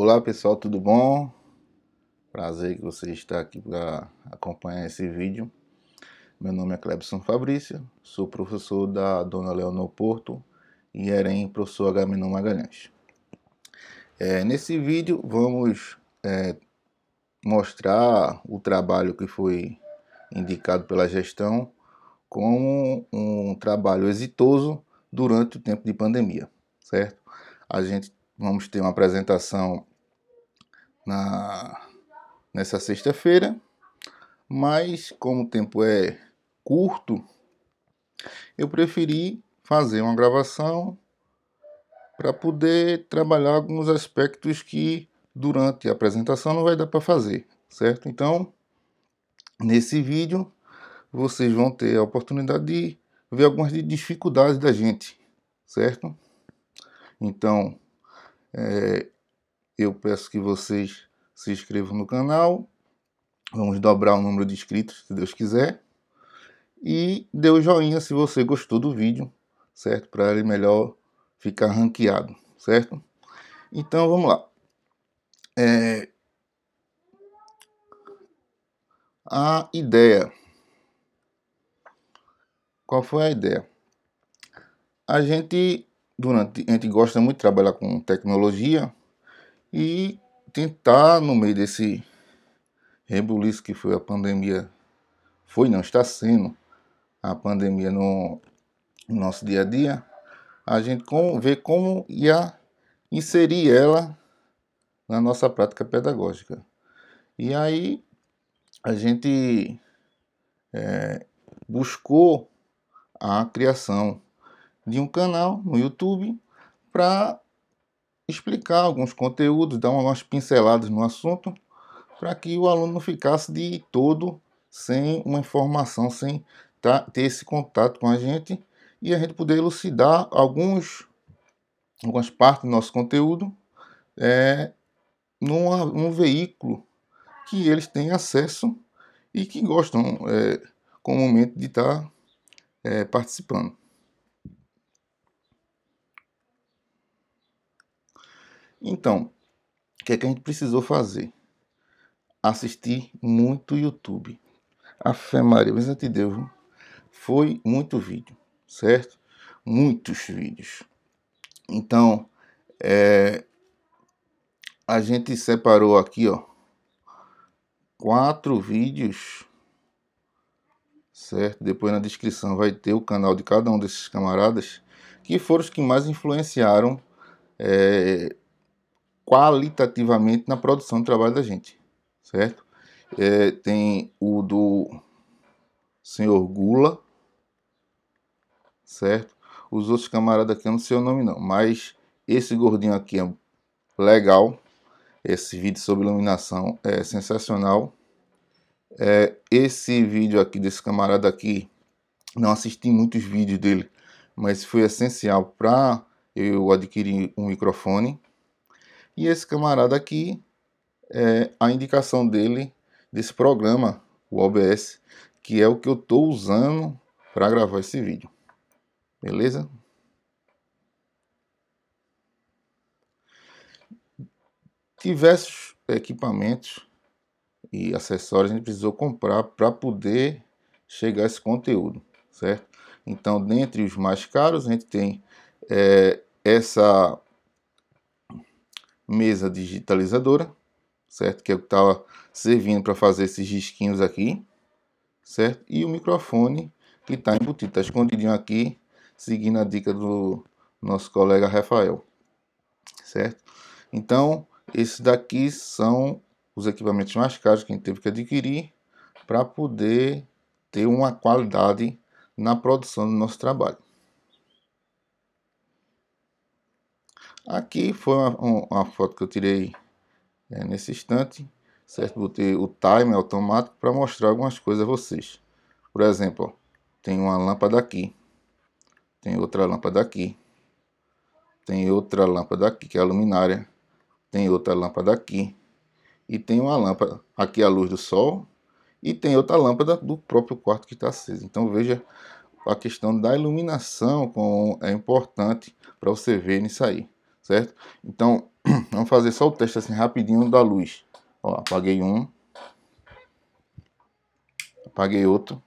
Olá pessoal, tudo bom? Prazer que você está aqui para acompanhar esse vídeo. Meu nome é Clebson Fabrício, sou professor da Dona Leonor Porto e EREM professor Agamenon Magalhães. É, nesse vídeo vamos é, mostrar o trabalho que foi indicado pela gestão como um trabalho exitoso durante o tempo de pandemia, certo? A gente vamos ter uma apresentação na, nessa sexta-feira, mas como o tempo é curto, eu preferi fazer uma gravação para poder trabalhar alguns aspectos que durante a apresentação não vai dar para fazer, certo? Então, nesse vídeo, vocês vão ter a oportunidade de ver algumas dificuldades da gente, certo? Então, é, eu peço que vocês se inscrevam no canal. Vamos dobrar o número de inscritos, se Deus quiser. E dê o joinha se você gostou do vídeo, certo? Para ele melhor ficar ranqueado, certo? Então vamos lá. É... A ideia. Qual foi a ideia? A gente durante a gente gosta muito de trabalhar com tecnologia e tentar no meio desse rebuliço que foi a pandemia foi não está sendo a pandemia no, no nosso dia a dia a gente com, ver como ia inserir ela na nossa prática pedagógica. E aí a gente é, buscou a criação de um canal no YouTube para explicar alguns conteúdos, dar umas pinceladas no assunto, para que o aluno não ficasse de todo sem uma informação, sem tá, ter esse contato com a gente e a gente poder elucidar alguns, algumas partes do nosso conteúdo é, numa, num veículo que eles têm acesso e que gostam é, comumente de estar tá, é, participando. Então, o que é que a gente precisou fazer? Assistir muito YouTube. A fé Maria, mas de Deus, foi muito vídeo, certo? Muitos vídeos. Então, é, a gente separou aqui, ó, quatro vídeos, certo? Depois na descrição vai ter o canal de cada um desses camaradas, que foram os que mais influenciaram é, qualitativamente na produção do trabalho da gente, certo? É, tem o do senhor Gula, certo? Os outros camaradas aqui eu não sei o nome não, mas esse gordinho aqui é legal. Esse vídeo sobre iluminação é sensacional. É, esse vídeo aqui desse camarada aqui, não assisti muitos vídeos dele, mas foi essencial para eu adquirir um microfone e esse camarada aqui é a indicação dele desse programa, o OBS, que é o que eu estou usando para gravar esse vídeo. Beleza? Diversos equipamentos e acessórios a gente precisou comprar para poder chegar a esse conteúdo, certo? Então, dentre os mais caros, a gente tem é, essa mesa digitalizadora, certo? Que é o que estava servindo para fazer esses risquinhos aqui, certo? E o microfone que está embutido, está escondidinho aqui, seguindo a dica do nosso colega Rafael, certo? Então, esses daqui são os equipamentos mais caros que a gente teve que adquirir para poder ter uma qualidade na produção do nosso trabalho. Aqui foi uma, uma foto que eu tirei é, nesse instante, certo? Botei o timer automático para mostrar algumas coisas a vocês. Por exemplo, ó, tem uma lâmpada aqui, tem outra lâmpada aqui, tem outra lâmpada aqui que é a luminária, tem outra lâmpada aqui e tem uma lâmpada aqui a luz do sol e tem outra lâmpada do próprio quarto que está acesa. Então veja a questão da iluminação como é importante para você ver nisso aí certo? Então, Vamos fazer só o teste assim rapidinho da luz. Ó, apaguei um. Apaguei outro.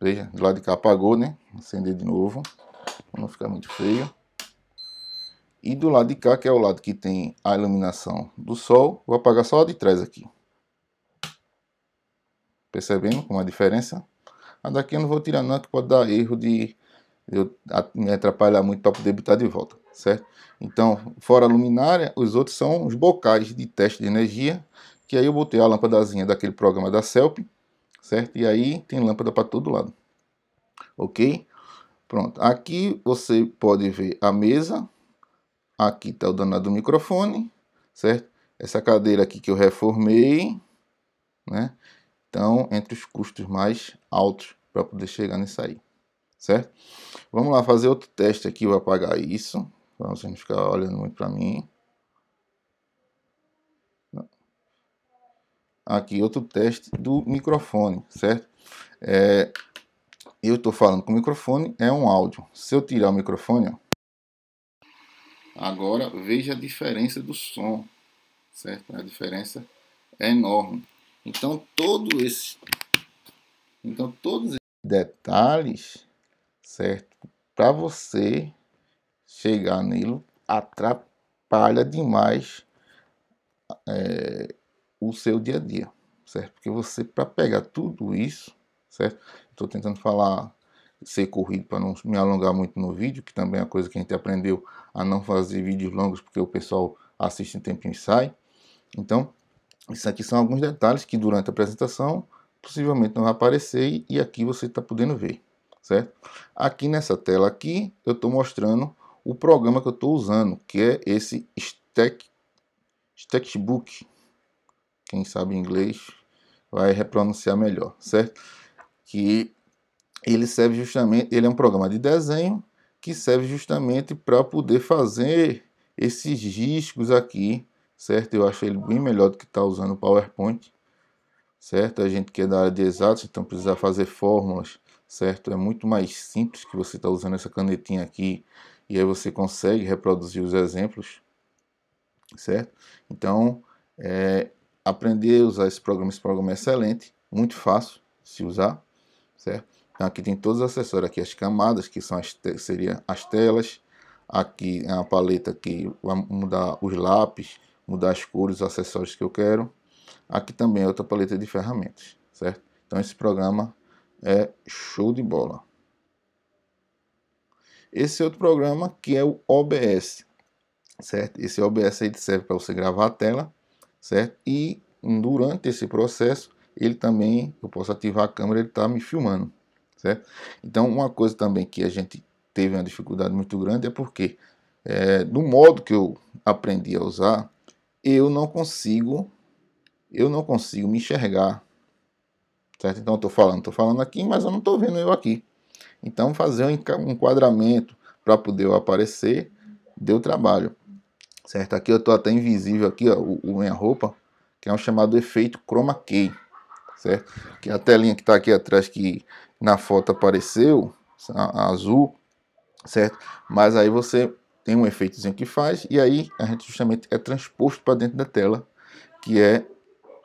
Veja, do lado de cá apagou, né? Acender de novo. Pra não ficar muito feio. E do lado de cá, que é o lado que tem a iluminação do sol, vou apagar só a de trás aqui. Percebendo como a diferença? A daqui eu não vou tirar não, que pode dar erro de eu, me atrapalhar muito para poder botar de volta, certo? Então, fora a luminária, os outros são os bocais de teste de energia, que aí eu botei a lâmpadazinha daquele programa da CELP, certo? E aí tem lâmpada para todo lado, ok? Pronto, aqui você pode ver a mesa, aqui está o danado do microfone, certo? Essa cadeira aqui que eu reformei, né? Então, entre os custos mais altos para poder chegar nisso aí, certo? Vamos lá fazer outro teste aqui, vou apagar isso, para você não ficar olhando muito para mim. Aqui, outro teste do microfone, certo? É, eu estou falando com o microfone, é um áudio. Se eu tirar o microfone, ó, agora veja a diferença do som, certo? A diferença é enorme. Então, todo esse, então todos esses detalhes, certo? Para você chegar nele, atrapalha demais é, o seu dia a dia, certo? Porque você, para pegar tudo isso, certo? Estou tentando falar, ser corrido para não me alongar muito no vídeo, que também é uma coisa que a gente aprendeu a não fazer vídeos longos, porque o pessoal assiste um tempinho e sai. Então, isso aqui são alguns detalhes que durante a apresentação possivelmente não vai aparecer e aqui você está podendo ver, certo? Aqui nessa tela aqui eu estou mostrando o programa que eu estou usando, que é esse Stack, Stackbook. Quem sabe inglês vai repronunciar melhor, certo? Que ele serve justamente, ele é um programa de desenho que serve justamente para poder fazer esses riscos aqui, certo? Eu acho ele bem melhor do que está usando o PowerPoint, certo? A gente que é da área de exatos, então precisar fazer fórmulas, certo? É muito mais simples que você está usando essa canetinha aqui e aí você consegue reproduzir os exemplos, certo? Então, é, aprender a usar esse programa, esse programa é excelente, muito fácil se usar, certo? Então aqui tem todos os acessórios, aqui as camadas, que são as, seria as telas, aqui é a paleta que vai mudar os lápis, mudar as cores, os acessórios que eu quero. Aqui também é outra paleta de ferramentas, certo? Então esse programa é show de bola. Esse outro programa que é o OBS, certo? Esse OBS aí serve para você gravar a tela, certo? E durante esse processo, ele também, eu posso ativar a câmera, ele está me filmando, certo? Então, uma coisa também que a gente teve uma dificuldade muito grande é porque, é, do modo que eu aprendi a usar, eu não consigo, eu não consigo me enxergar, certo? Então, eu estou falando, estou falando aqui, mas eu não estou vendo eu aqui, então fazer um enquadramento para poder eu aparecer deu trabalho. Certo? Aqui eu estou até invisível aqui, ó, o, o minha roupa, que é um chamado efeito chroma key, certo? Que a telinha que está aqui atrás que na foto apareceu, a, a azul, certo? Mas aí você tem um efeitozinho que faz e aí a gente justamente é transposto para dentro da tela, que é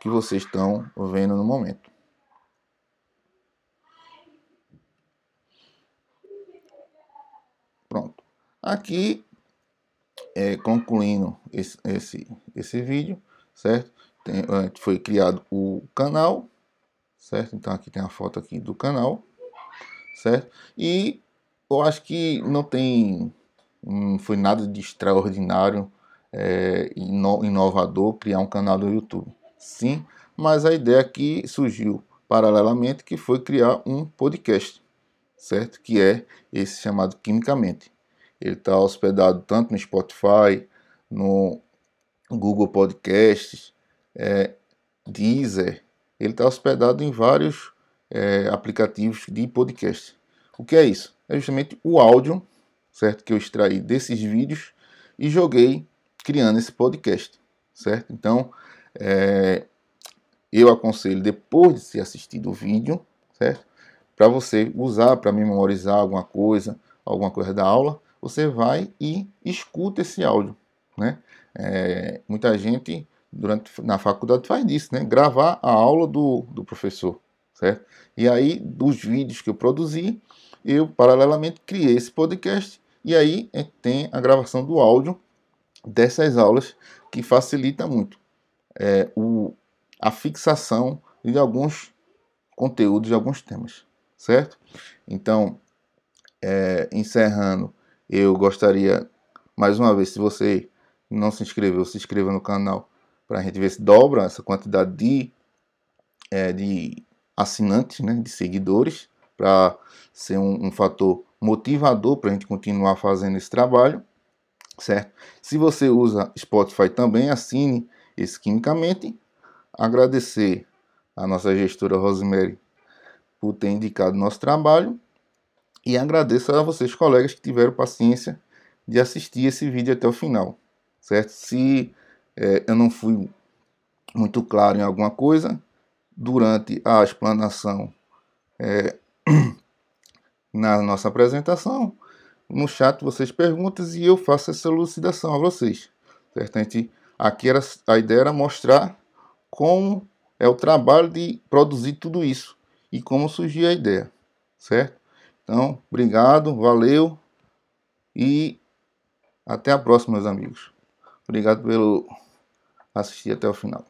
que vocês estão vendo no momento. Pronto. Aqui, é, concluindo esse, esse, esse vídeo, certo? Tem, foi criado o canal, certo? Então aqui tem a foto aqui do canal, certo? E eu acho que não tem, foi nada de extraordinário, é, inovador criar um canal do YouTube. Sim, mas a ideia aqui surgiu paralelamente que foi criar um podcast, certo? Que é esse chamado Quimicamente. Ele está hospedado tanto no Spotify, no Google Podcasts, é, Deezer. Ele está hospedado em vários é, aplicativos de podcast. O que é isso? É justamente o áudio, certo? Que eu extraí desses vídeos e joguei criando esse podcast, certo? Então, é, eu aconselho depois de se assistido o vídeo, certo? Para você usar para memorizar alguma coisa, alguma coisa da aula, você vai e escuta esse áudio, né? É, muita gente durante na faculdade faz isso, né? Gravar a aula do, do professor, certo? E aí, dos vídeos que eu produzi, eu paralelamente criei esse podcast e aí tem a gravação do áudio dessas aulas que facilita muito é, o, a fixação de alguns conteúdos, de alguns temas, certo? Então, é, encerrando, eu gostaria mais uma vez, se você não se inscreveu, se inscreva no canal para a gente ver se dobra essa quantidade de, é, de assinantes, né, de seguidores, para ser um, um fator motivador para a gente continuar fazendo esse trabalho, certo? Se você usa Spotify também, assine esse quimicamente. Agradecer a nossa gestora Rosemary por ter indicado nosso trabalho e agradeço a vocês, colegas, que tiveram paciência de assistir esse vídeo até o final, certo? Se é, eu não fui muito claro em alguma coisa durante a explanação é, na nossa apresentação, no chat vocês perguntam e eu faço essa elucidação a vocês. Certo? A gente, aqui era, a ideia era mostrar como é o trabalho de produzir tudo isso e como surgiu a ideia. Certo? Então, obrigado, valeu e até a próxima, meus amigos. Obrigado pelo assistir até o final.